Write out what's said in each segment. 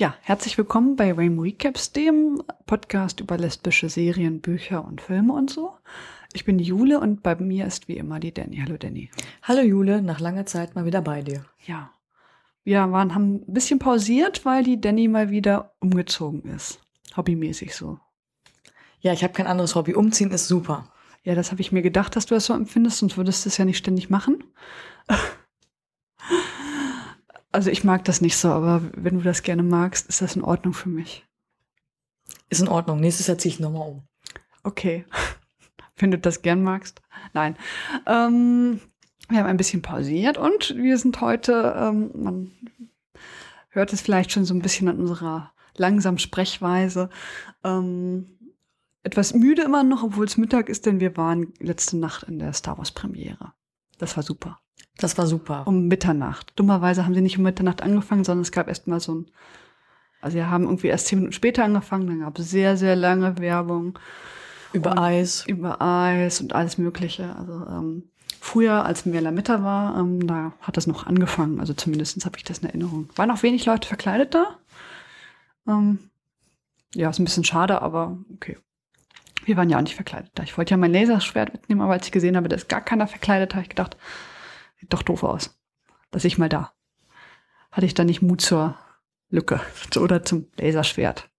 Ja, herzlich willkommen bei Rainbow Recaps, dem Podcast über lesbische Serien, Bücher und Filme und so. Ich bin die Jule und bei mir ist wie immer die Danny. Hallo Danny. Hallo Jule, nach langer Zeit mal wieder bei dir. Ja, wir waren, haben ein bisschen pausiert, weil die Danny mal wieder umgezogen ist. Hobbymäßig so. Ja, ich habe kein anderes Hobby. Umziehen ist super. Ja, das habe ich mir gedacht, dass du das so empfindest, sonst würdest du es ja nicht ständig machen. Also ich mag das nicht so, aber wenn du das gerne magst, ist das in Ordnung für mich. Ist in Ordnung. Nächstes Jahr ziehe ich nochmal um. Okay. Wenn du das gern magst. Nein. Ähm, wir haben ein bisschen pausiert und wir sind heute, ähm, man hört es vielleicht schon so ein bisschen an unserer langsamen Sprechweise, ähm, etwas müde immer noch, obwohl es Mittag ist, denn wir waren letzte Nacht in der Star Wars Premiere. Das war super. Das war super. Um Mitternacht. Dummerweise haben sie nicht um Mitternacht angefangen, sondern es gab erst mal so ein, also wir haben irgendwie erst zehn Minuten später angefangen, dann gab es sehr, sehr lange Werbung. Über Eis. Über Eis und alles Mögliche. Also ähm, früher, als Mela Mitter war, ähm, da hat das noch angefangen. Also zumindest habe ich das in Erinnerung. Waren auch wenig Leute verkleidet da. Ähm, ja, ist ein bisschen schade, aber okay. Wir waren ja auch nicht verkleidet da. Ich wollte ja mein Laserschwert mitnehmen, aber als ich gesehen habe, da ist gar keiner verkleidet, habe ich gedacht, sieht doch doof aus. Lass ich mal da. Hatte ich da nicht Mut zur Lücke oder zum Laserschwert.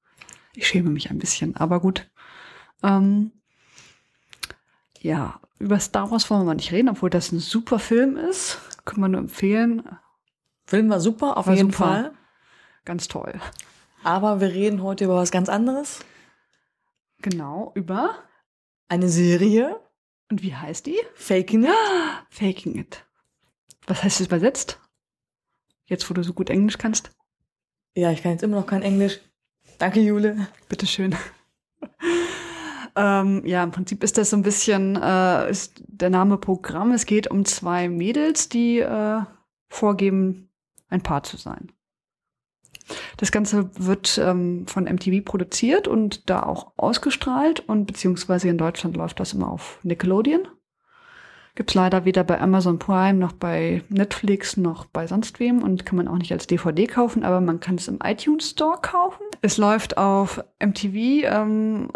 Ich schäme mich ein bisschen, aber gut. Ähm, ja, über Star Wars wollen wir nicht reden, obwohl das ein super Film ist. Können wir nur empfehlen. Film war super, auf War jeden super. Fall. Ganz toll. Aber wir reden heute über was ganz anderes. Genau, über. Eine Serie. Und wie heißt die? Faking It. Faking It. Was heißt es übersetzt? Jetzt, wo du so gut Englisch kannst. Ja, ich kann jetzt immer noch kein Englisch. Danke, Jule. Bitteschön. ähm, ja, im Prinzip ist das so ein bisschen, äh, ist der Name Programm. Es geht um zwei Mädels, die äh, vorgeben, ein Paar zu sein. Das Ganze wird ähm, von MTV produziert und da auch ausgestrahlt und beziehungsweise in Deutschland läuft das immer auf Nickelodeon. Gibt's leider weder bei Amazon Prime noch bei Netflix noch bei sonst wem und kann man auch nicht als DVD kaufen, aber man kann es im iTunes Store kaufen. Es läuft auf MTV ähm,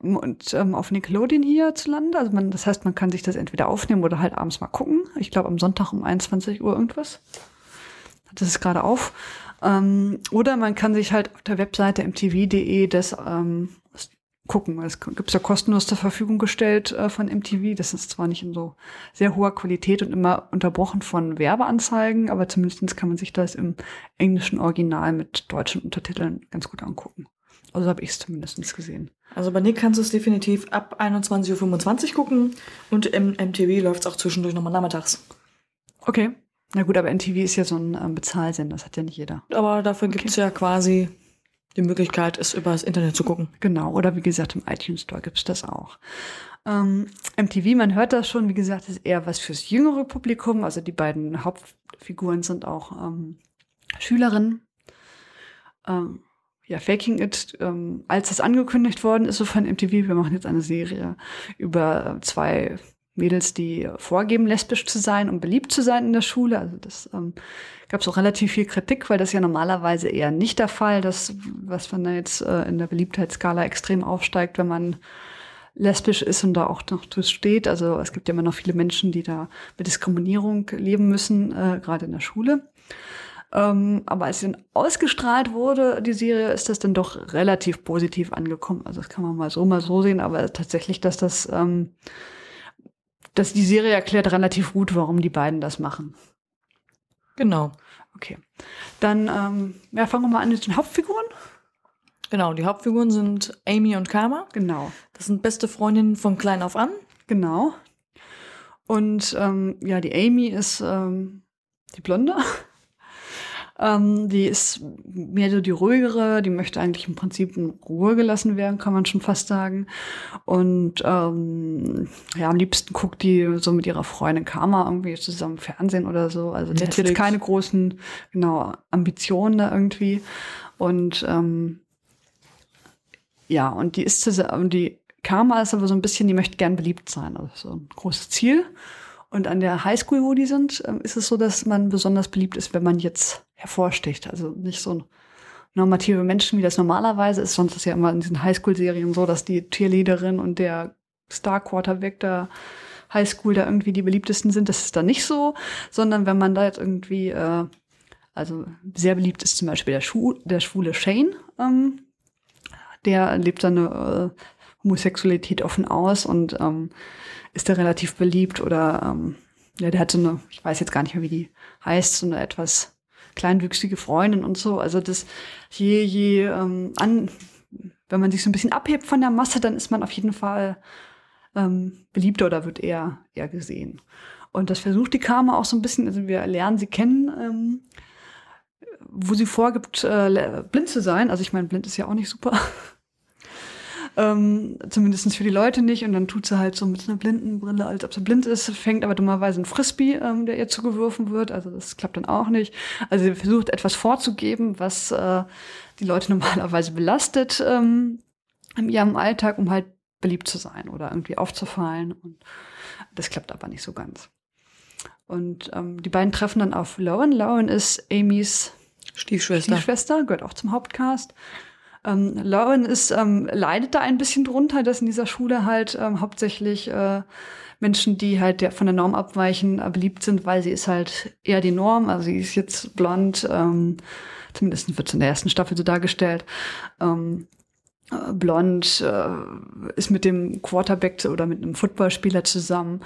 und ähm, auf Nickelodeon hierzulande. Also man, das heißt, man kann sich das entweder aufnehmen oder halt abends mal gucken. Ich glaube am Sonntag um 21 Uhr irgendwas. Das ist gerade auf. Ähm, oder man kann sich halt auf der Webseite mtv.de das ähm, gucken. Das gibt's ja kostenlos zur Verfügung gestellt äh, von MTV. Das ist zwar nicht in so sehr hoher Qualität und immer unterbrochen von Werbeanzeigen, aber zumindest kann man sich das im englischen Original mit deutschen Untertiteln ganz gut angucken. Also habe ich es zumindest gesehen. Also bei Nick kannst du es definitiv ab 21.25 Uhr gucken und im MTV läuft es auch zwischendurch nochmal nachmittags. Okay. Na gut, aber MTV ist ja so ein ähm, Bezahlsender, das hat ja nicht jeder. Aber dafür gibt es ja quasi die Möglichkeit, es über das Internet zu gucken. Genau, oder wie gesagt, im iTunes Store gibt's das auch. Ähm, MTV, man hört das schon, wie gesagt, ist eher was fürs jüngere Publikum. Also die beiden Hauptfiguren sind auch ähm, Schülerinnen. Ähm, ja, Faking It, ähm, als das angekündigt worden ist, so von MTV, wir machen jetzt eine Serie über zwei Mädels, die vorgeben, lesbisch zu sein und beliebt zu sein in der Schule. Also das ähm, gab es auch relativ viel Kritik, weil das ja normalerweise eher nicht der Fall, das, was man da jetzt äh, in der Beliebtheitsskala extrem aufsteigt, wenn man lesbisch ist und da auch noch steht. Also es gibt ja immer noch viele Menschen, die da mit Diskriminierung leben müssen, äh, gerade in der Schule. Ähm, aber als sie dann ausgestrahlt wurde, die Serie, ist das dann doch relativ positiv angekommen. Also das kann man mal so, mal so sehen, aber tatsächlich, dass das, ähm, dass die Serie erklärt relativ gut, warum die beiden das machen. Genau. Okay. Dann, ähm, ja, fangen wir mal an mit den Hauptfiguren. Genau, die Hauptfiguren sind Amy und Karma. Genau. Das sind beste Freundinnen von klein auf an. Genau. Und ähm, ja, die Amy ist ähm, die Blonde. Ähm, die ist mehr so die ruhigere, die möchte eigentlich im Prinzip in Ruhe gelassen werden, kann man schon fast sagen. Und ähm, ja, am liebsten guckt die so mit ihrer Freundin Karma irgendwie zusammen Fernsehen oder so. Also die hat jetzt keine großen, genau, Ambitionen da irgendwie. Und ähm, ja, und die ist zusammen, die Karma ist aber so ein bisschen, die möchte gern beliebt sein, also so ein großes Ziel. Und an der Highschool, wo die sind, ähm, ist es so, dass man besonders beliebt ist, wenn man jetzt hervorsticht. Also nicht so normative Menschen, wie das normalerweise ist. Sonst ist ja immer in diesen Highschool-Serien so, dass die Cheerleaderin und der Star-Quarterback der Highschool da irgendwie die beliebtesten sind. Das ist da nicht so, sondern wenn man da jetzt irgendwie, äh, also sehr beliebt ist zum Beispiel der, Schu der schwule Shane, ähm, der lebt seine äh, Homosexualität offen aus und ähm, ist da relativ beliebt oder ähm, ja, der hat so eine, ich weiß jetzt gar nicht mehr, wie die heißt, so eine etwas kleinwüchsige Freundin und so. Also das je, je ähm, an, wenn man sich so ein bisschen abhebt von der Masse, dann ist man auf jeden Fall ähm, beliebter oder wird eher, eher gesehen. Und das versucht die Karma auch so ein bisschen, also wir lernen sie kennen, ähm, wo sie vorgibt, äh, blind zu sein. Also ich meine, blind ist ja auch nicht super. Ähm, Zumindest für die Leute nicht. Und dann tut sie halt so mit einer Blindenbrille, als ob sie blind ist, fängt aber dummerweise ein Frisbee, ähm, der ihr zugeworfen wird. Also das klappt dann auch nicht. Also sie versucht etwas vorzugeben, was äh, die Leute normalerweise belastet ähm, in ihrem Alltag, um halt beliebt zu sein oder irgendwie aufzufallen. Und das klappt aber nicht so ganz. Und ähm, die beiden treffen dann auf Lowen. Lowen ist Amys Stiefschwester. Stiefschwester, gehört auch zum Hauptcast. Ähm, Lauren ist, ähm, leidet da ein bisschen drunter, dass in dieser Schule halt ähm, hauptsächlich äh, Menschen, die halt der, von der Norm abweichen, äh, beliebt sind, weil sie ist halt eher die Norm. Also sie ist jetzt blond, ähm, zumindest wird es in der ersten Staffel so dargestellt. Ähm, äh, blond, äh, ist mit dem Quarterback oder mit einem Footballspieler zusammen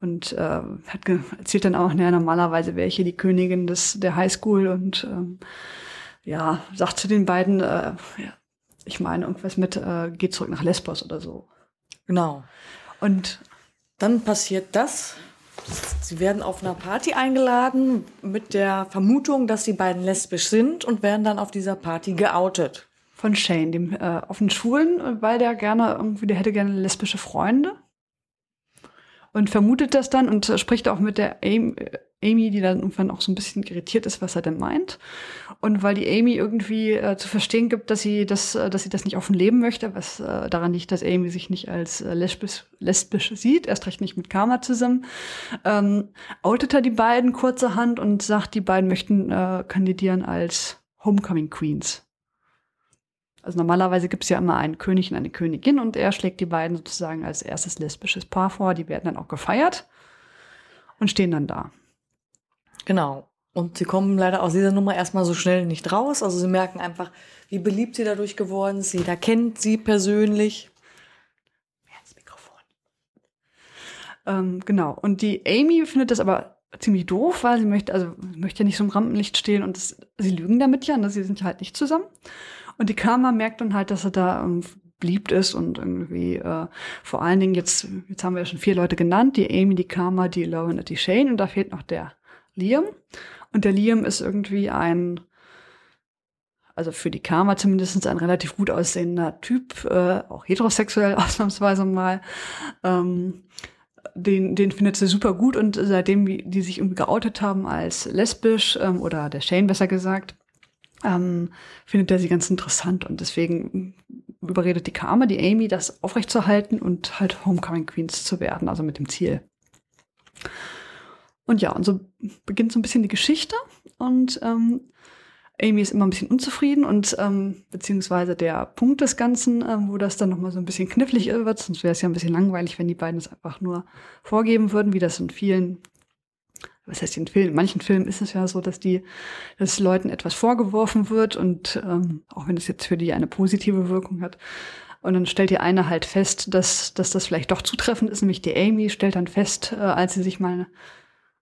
und äh, hat erzählt dann auch, naja, normalerweise wäre ich hier die Königin des, der Highschool und ähm, ja, sagt zu den beiden, äh, ja, ich meine, irgendwas mit, äh, geht zurück nach Lesbos oder so. Genau. Und dann passiert das. Sie werden auf einer Party eingeladen mit der Vermutung, dass die beiden lesbisch sind und werden dann auf dieser Party geoutet. Von Shane, dem äh, offenen Schulen, weil der gerne irgendwie, der hätte gerne lesbische Freunde und vermutet das dann und spricht auch mit der Amy, Amy, die dann irgendwann auch so ein bisschen irritiert ist, was er denn meint. Und weil die Amy irgendwie äh, zu verstehen gibt, dass sie das, äh, dass sie das nicht offen leben möchte, was äh, daran liegt, dass Amy sich nicht als äh, lesbisch, lesbisch sieht, erst recht nicht mit Karma zusammen, ähm, outet er die beiden kurzerhand und sagt, die beiden möchten äh, kandidieren als Homecoming Queens. Also normalerweise gibt es ja immer einen König und eine Königin und er schlägt die beiden sozusagen als erstes lesbisches Paar vor. Die werden dann auch gefeiert und stehen dann da. Genau. Und sie kommen leider aus dieser Nummer erstmal so schnell nicht raus. Also sie merken einfach, wie beliebt sie dadurch geworden ist. Jeder kennt sie persönlich. Mehr ins Mikrofon. Ähm, genau. Und die Amy findet das aber ziemlich doof, weil sie möchte, also möchte ja nicht so im Rampenlicht stehen und das, sie lügen damit ja, ne? sie sind halt nicht zusammen. Und die Karma merkt dann halt, dass er da ähm, beliebt ist und irgendwie äh, vor allen Dingen jetzt, jetzt haben wir ja schon vier Leute genannt, die Amy, die Karma, die Lauren und die Shane und da fehlt noch der Liam. Und der Liam ist irgendwie ein, also für die Karma zumindest ein relativ gut aussehender Typ, äh, auch heterosexuell ausnahmsweise mal. Ähm, den, den findet sie super gut und seitdem die sich irgendwie geoutet haben als lesbisch ähm, oder der Shane besser gesagt, ähm, findet er sie ganz interessant und deswegen überredet die Karma, die Amy, das aufrechtzuerhalten und halt Homecoming Queens zu werden, also mit dem Ziel. Und ja, und so beginnt so ein bisschen die Geschichte und ähm, Amy ist immer ein bisschen unzufrieden und ähm, beziehungsweise der Punkt des Ganzen, ähm, wo das dann nochmal so ein bisschen knifflig wird, sonst wäre es ja ein bisschen langweilig, wenn die beiden es einfach nur vorgeben würden, wie das in vielen was heißt in Filmen? In manchen Filmen ist es ja so, dass die, dass Leuten etwas vorgeworfen wird und ähm, auch wenn es jetzt für die eine positive Wirkung hat. Und dann stellt die eine halt fest, dass, dass das vielleicht doch zutreffend ist, nämlich die Amy stellt dann fest, äh, als sie sich mal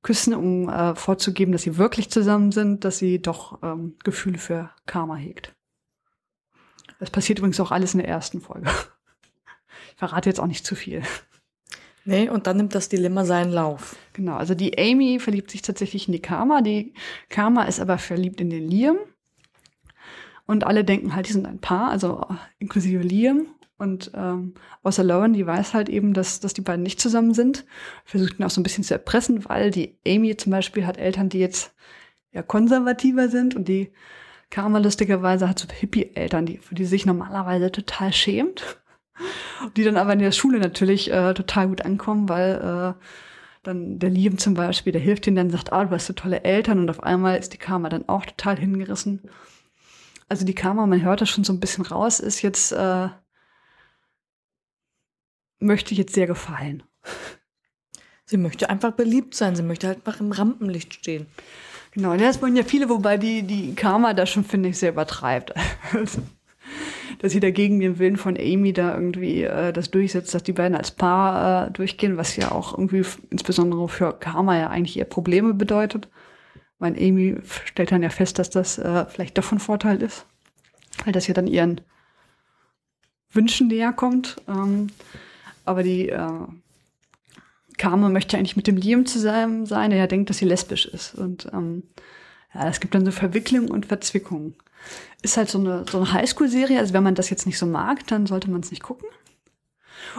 küssen, um äh, vorzugeben, dass sie wirklich zusammen sind, dass sie doch ähm, Gefühle für Karma hegt. Das passiert übrigens auch alles in der ersten Folge. Ich verrate jetzt auch nicht zu viel. Nee, und dann nimmt das Dilemma seinen Lauf. Genau, also die Amy verliebt sich tatsächlich in die Karma. Die Karma ist aber verliebt in den Liam. Und alle denken halt, die sind ein Paar, also inklusive Liam. Und ähm, außer Lauren, die weiß halt eben, dass, dass die beiden nicht zusammen sind. Versucht ihn auch so ein bisschen zu erpressen, weil die Amy zum Beispiel hat Eltern, die jetzt ja konservativer sind und die Karma lustigerweise hat so Hippie-Eltern, die, für die sich normalerweise total schämt die dann aber in der Schule natürlich äh, total gut ankommen, weil äh, dann der Lieben zum Beispiel, der hilft ihnen dann, sagt, ah, du hast so tolle Eltern und auf einmal ist die Karma dann auch total hingerissen. also die Karma, man hört das schon so ein bisschen raus, ist jetzt, äh, möchte jetzt sehr gefallen. Sie möchte einfach beliebt sein, sie möchte halt einfach im Rampenlicht stehen. Genau, das wollen ja viele, wobei die, die Karma da schon, finde ich, sehr übertreibt. Dass sie dagegen den Willen von Amy da irgendwie äh, das durchsetzt, dass die beiden als Paar äh, durchgehen, was ja auch irgendwie insbesondere für Karma ja eigentlich eher Probleme bedeutet. Weil Amy stellt dann ja fest, dass das äh, vielleicht doch von Vorteil ist, weil das ja dann ihren Wünschen näher kommt. Ähm, aber die äh, Karma möchte eigentlich mit dem Liam zusammen sein, der ja denkt, dass sie lesbisch ist. Und ähm, ja, es gibt dann so Verwicklungen und Verzwickungen. Ist halt so eine, so eine Highschool-Serie, also wenn man das jetzt nicht so mag, dann sollte man es nicht gucken.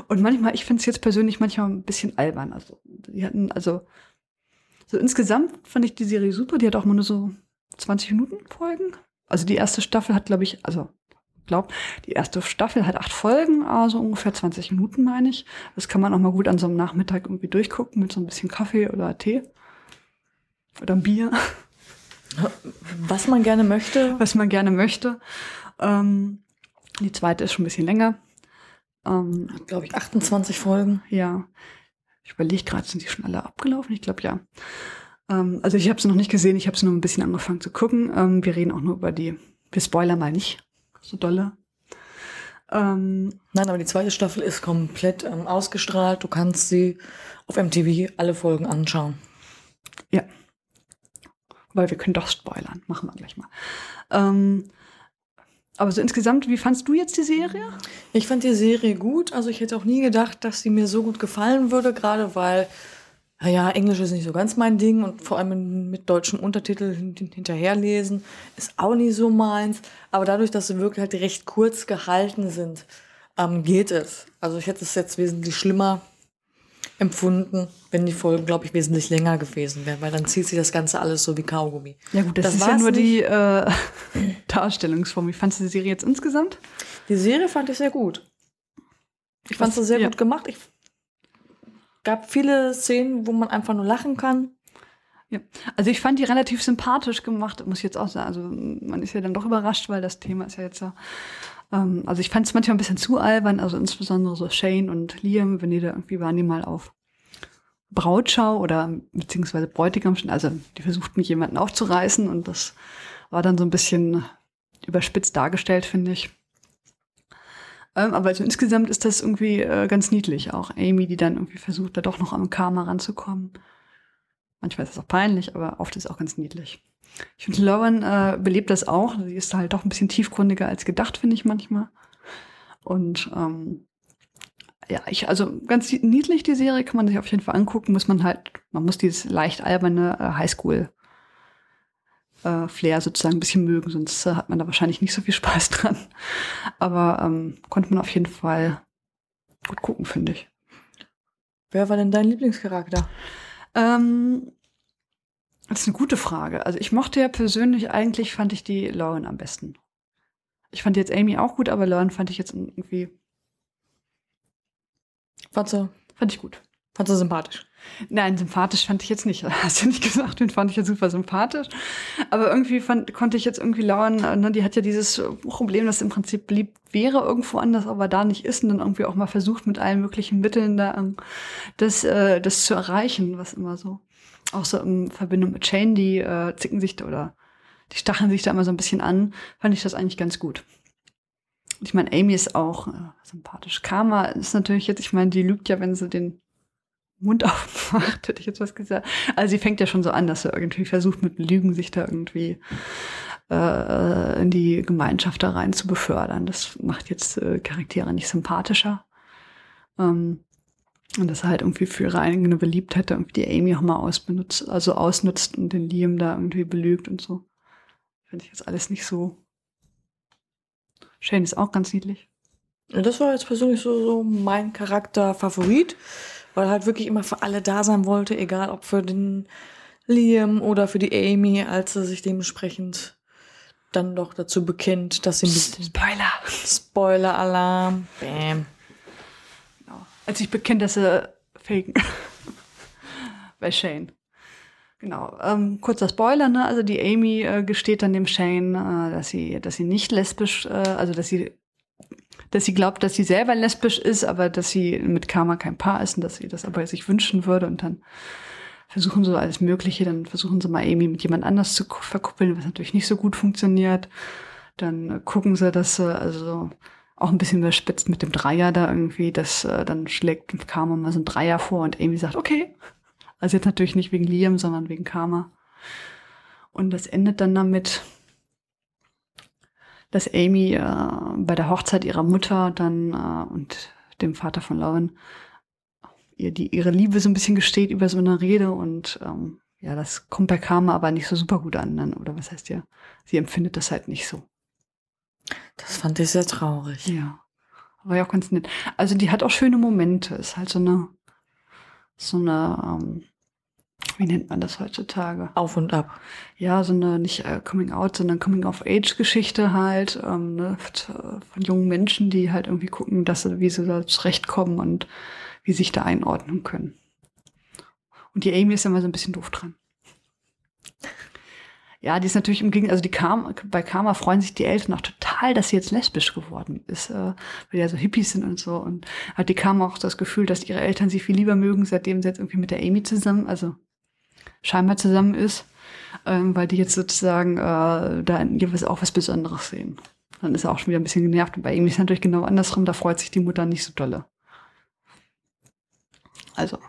Und manchmal, ich finde es jetzt persönlich manchmal ein bisschen albern. Also, die hatten, also, so insgesamt fand ich die Serie super. Die hat auch nur so 20 Minuten Folgen. Also die erste Staffel hat, glaube ich, also glaube, die erste Staffel hat acht Folgen, also ungefähr 20 Minuten, meine ich. Das kann man auch mal gut an so einem Nachmittag irgendwie durchgucken mit so ein bisschen Kaffee oder Tee. Oder Bier. Was man gerne möchte. Was man gerne möchte. Ähm, die zweite ist schon ein bisschen länger. Ähm, glaube ich, 28 Folgen. Ja. Ich überlege gerade, sind die schon alle abgelaufen? Ich glaube ja. Ähm, also ich habe es noch nicht gesehen, ich habe es nur ein bisschen angefangen zu gucken. Ähm, wir reden auch nur über die, wir spoilern mal nicht so dolle. Ähm, Nein, aber die zweite Staffel ist komplett ähm, ausgestrahlt. Du kannst sie auf MTV alle Folgen anschauen. Ja. Weil wir können doch spoilern. Machen wir gleich mal. Ähm, aber so insgesamt, wie fandst du jetzt die Serie? Ich fand die Serie gut. Also ich hätte auch nie gedacht, dass sie mir so gut gefallen würde, gerade weil naja, Englisch ist nicht so ganz mein Ding und vor allem mit deutschen Untertiteln hinterherlesen ist auch nicht so meins. Aber dadurch, dass sie wirklich halt recht kurz gehalten sind, ähm, geht es. Also ich hätte es jetzt wesentlich schlimmer empfunden, wenn die Folgen, glaube ich, wesentlich länger gewesen wären, weil dann zieht sich das Ganze alles so wie Kaugummi. Ja gut, das, das ist ja nur nicht. die äh, Darstellungsform. Wie fandest du die Serie jetzt insgesamt? Die Serie fand ich sehr gut. Ich fand sie sehr ja. gut gemacht. Ich gab viele Szenen, wo man einfach nur lachen kann. Ja, also ich fand die relativ sympathisch gemacht, muss ich jetzt auch sagen. Also man ist ja dann doch überrascht, weil das Thema ist ja jetzt ja. Ähm, also ich fand es manchmal ein bisschen zu albern, also insbesondere so Shane und Liam, wenn die da irgendwie waren, die mal auf Brautschau oder beziehungsweise Bräutigam, also die versuchten jemanden aufzureißen und das war dann so ein bisschen überspitzt dargestellt, finde ich. Ähm, aber also insgesamt ist das irgendwie äh, ganz niedlich. Auch Amy, die dann irgendwie versucht, da doch noch am Karma ranzukommen. Manchmal ist es auch peinlich, aber oft ist es auch ganz niedlich. Ich finde, Lauren äh, belebt das auch. Sie ist halt doch ein bisschen tiefgründiger als gedacht, finde ich manchmal. Und ähm, ja, ich, also ganz niedlich die Serie kann man sich auf jeden Fall angucken. Muss man halt, man muss dieses leicht alberne äh, Highschool äh, sozusagen ein bisschen mögen, sonst äh, hat man da wahrscheinlich nicht so viel Spaß dran. Aber ähm, konnte man auf jeden Fall gut gucken, finde ich. Wer war denn dein Lieblingscharakter? Ähm, das ist eine gute Frage. Also ich mochte ja persönlich eigentlich, fand ich die Lauren am besten. Ich fand jetzt Amy auch gut, aber Lauren fand ich jetzt irgendwie. Fand, du? fand ich gut. Fand du sympathisch? Nein, sympathisch fand ich jetzt nicht. Hast du nicht gesagt, den fand ich jetzt super sympathisch. Aber irgendwie fand, konnte ich jetzt irgendwie lauern, ne, die hat ja dieses Problem, dass im Prinzip beliebt wäre irgendwo anders, aber da nicht ist und dann irgendwie auch mal versucht, mit allen möglichen Mitteln da ähm, das, äh, das zu erreichen, was immer so. Auch so in Verbindung mit Shane, die äh, zicken sich da oder die stacheln sich da immer so ein bisschen an, fand ich das eigentlich ganz gut. Ich meine, Amy ist auch äh, sympathisch. Karma ist natürlich jetzt, ich meine, die lügt ja, wenn sie den Mund aufmacht, hätte ich jetzt was gesagt. Also sie fängt ja schon so an, dass sie irgendwie versucht, mit Lügen sich da irgendwie äh, in die Gemeinschaft da rein zu befördern. Das macht jetzt äh, Charaktere nicht sympathischer. Ähm, und dass er halt irgendwie für ihre eigene Beliebtheit irgendwie die Amy auch mal ausbenutzt, also ausnutzt und den Liam da irgendwie belügt und so. Finde ich jetzt alles nicht so. Shane ist auch ganz niedlich. Das war jetzt persönlich so, so mein Charakter-Favorit weil er halt wirklich immer für alle da sein wollte, egal ob für den Liam oder für die Amy, als er sich dementsprechend dann doch dazu bekennt, dass sie Psst, Spoiler Spoiler Alarm Bam. Als ich bekennt, dass er faken bei Shane Genau, ähm, kurzer Spoiler, ne? Also die Amy äh, gesteht dann dem Shane, äh, dass sie, dass sie nicht lesbisch, äh, also dass sie, dass sie glaubt, dass sie selber lesbisch ist, aber dass sie mit Karma kein Paar ist und dass sie das aber sich wünschen würde und dann versuchen so alles Mögliche, dann versuchen sie mal Amy mit jemand anders zu verkuppeln, was natürlich nicht so gut funktioniert. Dann äh, gucken sie, dass sie also auch ein bisschen überspitzt mit dem Dreier da irgendwie, dass äh, dann schlägt Karma mal so ein Dreier vor und Amy sagt, okay, also jetzt natürlich nicht wegen Liam, sondern wegen Karma. Und das endet dann damit, dass Amy äh, bei der Hochzeit ihrer Mutter dann äh, und dem Vater von Lauren ihr die ihre Liebe so ein bisschen gesteht über so eine Rede und ähm, ja, das kommt bei Karma aber nicht so super gut an, dann, oder was heißt ja, sie empfindet das halt nicht so. Das fand ich sehr traurig. Ja, war ja auch ganz nett. Also die hat auch schöne Momente, ist halt so eine so eine ähm, wie nennt man das heutzutage? Auf und ab. Ja, so eine nicht äh, Coming Out, sondern Coming of Age Geschichte halt ähm, ne, von jungen Menschen, die halt irgendwie gucken, dass sie, wie sie da zurechtkommen und wie sich da einordnen können. Und die Amy ist immer so ein bisschen doof dran. Ja, die ist natürlich im Gegenteil, also die Karma, bei Karma freuen sich die Eltern auch total, dass sie jetzt lesbisch geworden ist, äh, weil die ja so Hippies sind und so. Und hat die Karma auch das Gefühl, dass ihre Eltern sie viel lieber mögen, seitdem sie jetzt irgendwie mit der Amy zusammen, also scheinbar zusammen ist, ähm, weil die jetzt sozusagen äh, da in ihr auch was Besonderes sehen. Dann ist er auch schon wieder ein bisschen genervt. Und bei ihm ist natürlich genau andersrum, da freut sich die Mutter nicht so dolle. Also,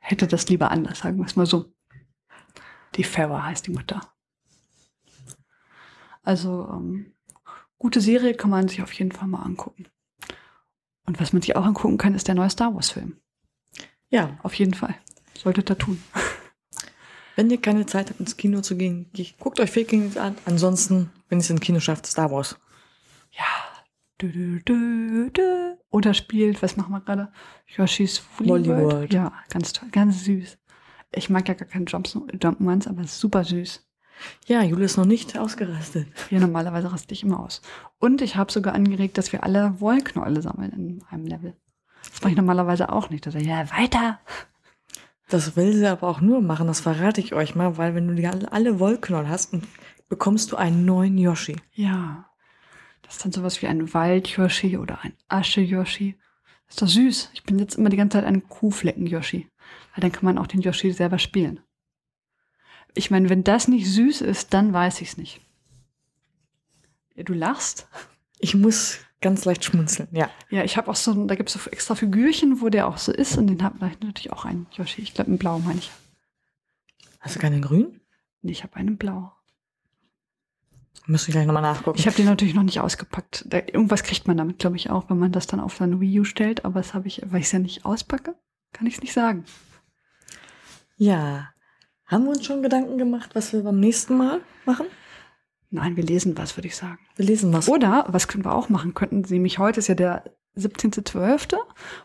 hätte das lieber anders, sagen wir es mal so. Die Farah heißt die Mutter. Also, ähm, gute Serie kann man sich auf jeden Fall mal angucken. Und was man sich auch angucken kann, ist der neue Star Wars-Film. Ja. Auf jeden Fall. Solltet ihr tun. Wenn ihr keine Zeit habt, ins Kino zu gehen, guckt euch Vikings an. Ansonsten, wenn ihr es ins Kino schafft, Star Wars. Ja. Du, du, du, du. Oder spielt, was machen wir gerade? Yoshi's Woolly. World. Ja, ganz toll, ganz süß. Ich mag ja gar keine Jumpmans, aber es ist super süß. Ja, Jule ist noch nicht ausgerastet. Ja, normalerweise raste ich immer aus. Und ich habe sogar angeregt, dass wir alle Wollknäule sammeln in einem Level. Das mache ich normalerweise auch nicht. Da sage ich, ja, weiter. Das will sie aber auch nur machen, das verrate ich euch mal, weil wenn du alle, alle Wollknoll hast, bekommst du einen neuen Yoshi. Ja. Das ist dann sowas wie ein Wald-Yoshi oder ein Asche-Yoshi. Ist doch süß. Ich bin jetzt immer die ganze Zeit ein Kuhflecken-Yoshi. Weil dann kann man auch den Yoshi selber spielen. Ich meine, wenn das nicht süß ist, dann weiß ich es nicht. Du lachst? Ich muss ganz leicht schmunzeln, ja. Ja, ich habe auch so, da gibt es so extra Figürchen, wo der auch so ist. Und den habe ich natürlich auch einen Yoshi. Ich glaube, einen blau meine ich. Hast du keinen grün? Nee, ich habe einen blau. Müssen wir gleich nochmal nachgucken. Ich habe den natürlich noch nicht ausgepackt. Da, irgendwas kriegt man damit, glaube ich, auch, wenn man das dann auf sein Wii U stellt. Aber das habe ich, weil ich es ja nicht auspacke, kann ich es nicht sagen. ja. Haben wir uns schon Gedanken gemacht, was wir beim nächsten Mal machen? Nein, wir lesen was, würde ich sagen. Wir lesen was. Oder, was können wir auch machen könnten, nämlich heute ist ja der 17.12.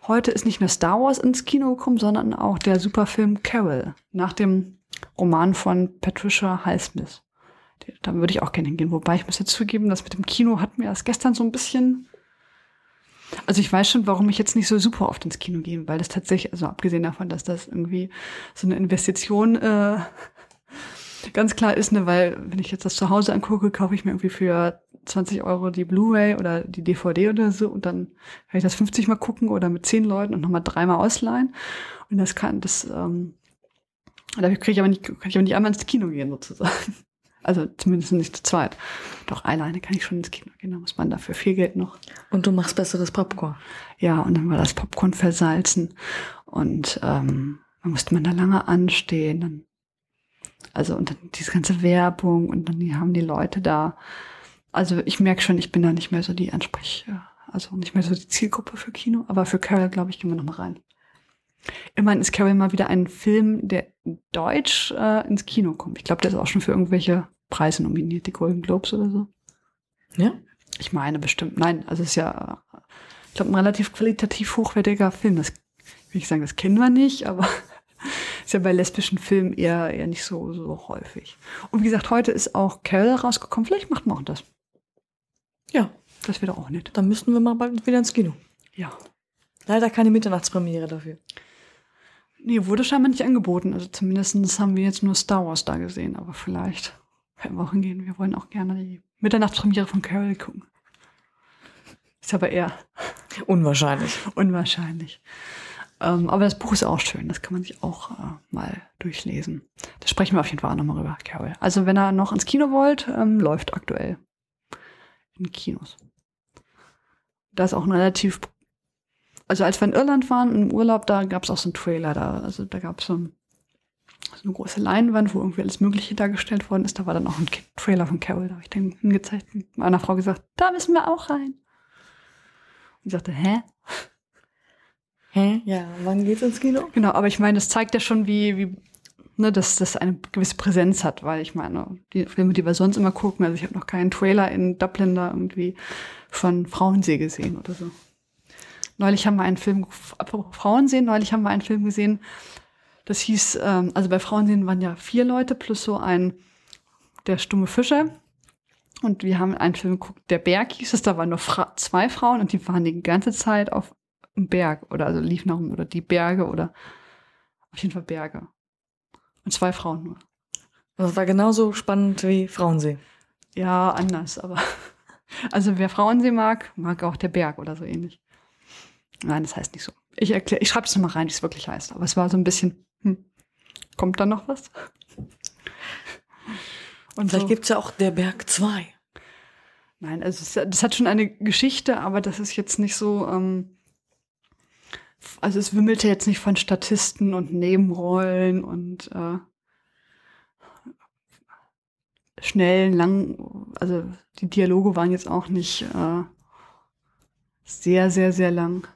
Heute ist nicht nur Star Wars ins Kino gekommen, sondern auch der Superfilm Carol nach dem Roman von Patricia Highsmith. Da würde ich auch gerne hingehen. Wobei ich muss jetzt zugeben, das mit dem Kino hat mir erst gestern so ein bisschen. Also ich weiß schon, warum ich jetzt nicht so super oft ins Kino gehe, weil das tatsächlich, also abgesehen davon, dass das irgendwie so eine Investition äh, ganz klar ist, ne, weil wenn ich jetzt das zu Hause angucke, kaufe ich mir irgendwie für 20 Euro die Blu-ray oder die DVD oder so und dann kann ich das 50 mal gucken oder mit 10 Leuten und nochmal dreimal ausleihen. Und das kann, das, ähm, dafür kriege ich aber nicht, kann ich aber nicht einmal ins Kino gehen sozusagen. Also zumindest nicht zu zweit. Doch alleine kann ich schon ins Kino gehen, da muss man dafür viel Geld noch. Und du machst besseres Popcorn. Ja, und dann war das Popcorn versalzen und ähm, dann musste man da lange anstehen. Dann, also und dann diese ganze Werbung und dann die haben die Leute da. Also ich merke schon, ich bin da nicht mehr so die Ansprech, also nicht mehr so die Zielgruppe für Kino, aber für Carol, glaube ich, gehen wir noch mal rein. Immerhin ist Carol mal wieder ein Film, der deutsch äh, ins Kino kommt. Ich glaube, der ist auch schon für irgendwelche Preise nominiert, die Golden Globes oder so. Ja? Ich meine bestimmt. Nein, also es ist ja, ich glaube, ein relativ qualitativ hochwertiger Film. Das will ich sagen, das kennen wir nicht, aber ist ja bei lesbischen Filmen eher, eher nicht so, so häufig. Und wie gesagt, heute ist auch Carol rausgekommen. Vielleicht macht man auch das. Ja. Das wäre doch auch nett. Dann müssten wir mal bald wieder ins Kino. Ja. Leider keine Mitternachtspremiere dafür. Nee, wurde scheinbar nicht angeboten. Also zumindest haben wir jetzt nur Star Wars da gesehen, aber vielleicht können wir auch hingehen. Wir wollen auch gerne die Mitternachtspremiere von Carol gucken. Ist aber eher Unwahrscheinlich. unwahrscheinlich. Ähm, aber das Buch ist auch schön. Das kann man sich auch äh, mal durchlesen. Da sprechen wir auf jeden Fall auch nochmal rüber, Carol. Also wenn ihr noch ins Kino wollt, ähm, läuft aktuell in Kinos. Da ist auch ein relativ also als wir in Irland waren, im Urlaub, da gab es auch so einen Trailer da. Also da gab es so, ein, so eine große Leinwand, wo irgendwie alles Mögliche dargestellt worden ist. Da war dann auch ein Trailer von Carol. Da habe ich dann hingezeigt und meiner Frau gesagt, da müssen wir auch rein. Und sie sagte, hä? Hä? Ja, wann geht's ins Kino? Genau, aber ich meine, das zeigt ja schon, wie, wie ne, dass das eine gewisse Präsenz hat, weil ich meine, die Filme, die wir sonst immer gucken, also ich habe noch keinen Trailer in Dublin da irgendwie von Frauensee gesehen oder so. Neulich haben wir einen Film, Frauensee, neulich haben wir einen Film gesehen, das hieß, ähm, also bei Frauenseen waren ja vier Leute plus so ein, der stumme Fischer. Und wir haben einen Film geguckt, der Berg hieß es, da waren nur Fra zwei Frauen und die waren die ganze Zeit auf dem Berg oder also liefen nach oder die Berge oder auf jeden Fall Berge. Und zwei Frauen nur. Das war genauso spannend wie Frauensee. Ja, anders, aber also wer Frauensee mag, mag auch der Berg oder so ähnlich. Nein, das heißt nicht so. Ich erkläre, ich schreibe es nochmal rein, wie es wirklich heißt. Aber es war so ein bisschen, hm, kommt da noch was? Und Vielleicht so. gibt's ja auch der Berg 2. Nein, also es, das hat schon eine Geschichte, aber das ist jetzt nicht so, ähm, also es wimmelte jetzt nicht von Statisten und Nebenrollen und äh, schnellen, langen, also die Dialoge waren jetzt auch nicht äh, sehr, sehr, sehr lang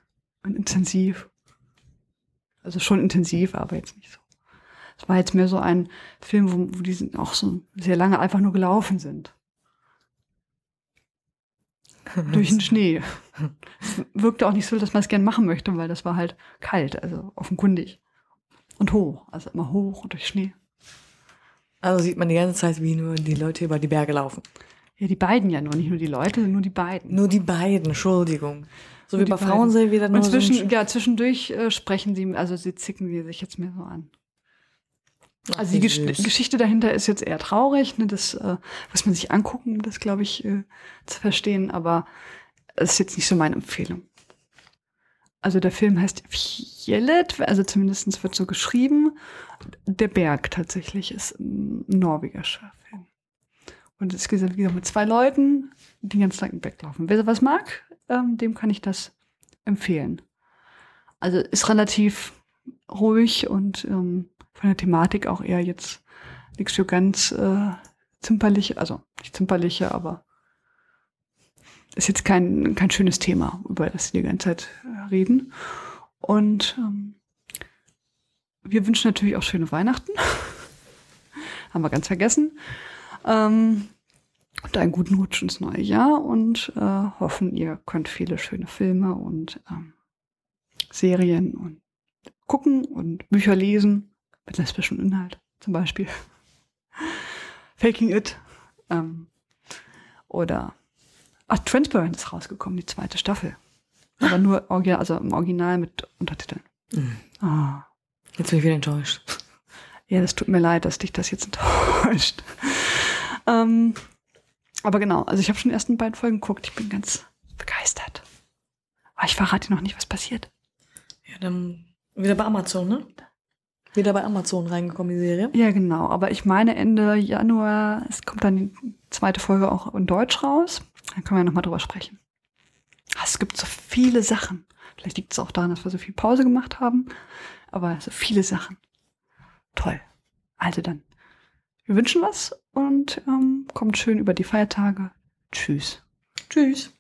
und intensiv. Also schon intensiv, aber jetzt nicht so. Es war jetzt mehr so ein Film, wo, wo die auch so sehr lange einfach nur gelaufen sind. durch den Schnee. Es wirkte auch nicht so, dass man es gern machen möchte, weil das war halt kalt, also offenkundig. Und hoch, also immer hoch und durch Schnee. Also sieht man die ganze Zeit, wie nur die Leute über die Berge laufen. Ja, die beiden ja nur, nicht nur die Leute, nur die beiden. Nur die beiden, Entschuldigung. So Nur wie die bei beiden. Frauensee wieder nur Und zwischen, so ja, zwischendurch äh, sprechen sie, also sie zicken sie sich jetzt mehr so an. Ach, Also die Gesch süß. Geschichte dahinter ist jetzt eher traurig, ne? das äh, muss man sich angucken, um das, glaube ich, äh, zu verstehen, aber es ist jetzt nicht so meine Empfehlung. Also der Film heißt Fjellet, also zumindest wird so geschrieben. Der Berg tatsächlich ist ein norwegischer Film. Und es ist wie gesagt mit zwei Leuten, die den ganzen Tag im Berg laufen. Wer sowas mag, ähm, dem kann ich das empfehlen. Also ist relativ ruhig und ähm, von der Thematik auch eher jetzt nichts so ganz äh, zimperlich, also nicht zimperliche, aber ist jetzt kein, kein schönes Thema, über das sie die ganze Zeit äh, reden. Und ähm, wir wünschen natürlich auch schöne Weihnachten. Haben wir ganz vergessen. Ähm, und einen guten Rutsch ins neue Jahr und äh, hoffen, ihr könnt viele schöne Filme und ähm, Serien und gucken und Bücher lesen mit lesbischem Inhalt zum Beispiel. Faking It. Ähm, oder Ach, Transparent ist rausgekommen, die zweite Staffel. Aber nur original, also im Original mit Untertiteln. Mhm. Ah. Jetzt bin ich wieder enttäuscht. Ja, das tut mir leid, dass dich das jetzt enttäuscht. ähm, aber genau, also ich habe schon die ersten beiden Folgen geguckt. Ich bin ganz begeistert. Aber ich verrate noch nicht, was passiert. Ja, dann wieder bei Amazon, ne? Wieder bei Amazon reingekommen, die Serie. Ja, genau. Aber ich meine, Ende Januar, es kommt dann die zweite Folge auch in Deutsch raus. Dann können wir nochmal drüber sprechen. Ah, Es gibt so viele Sachen. Vielleicht liegt es auch daran, dass wir so viel Pause gemacht haben. Aber so viele Sachen. Toll. Also dann. Wir wünschen was und ähm, kommt schön über die Feiertage. Tschüss. Tschüss.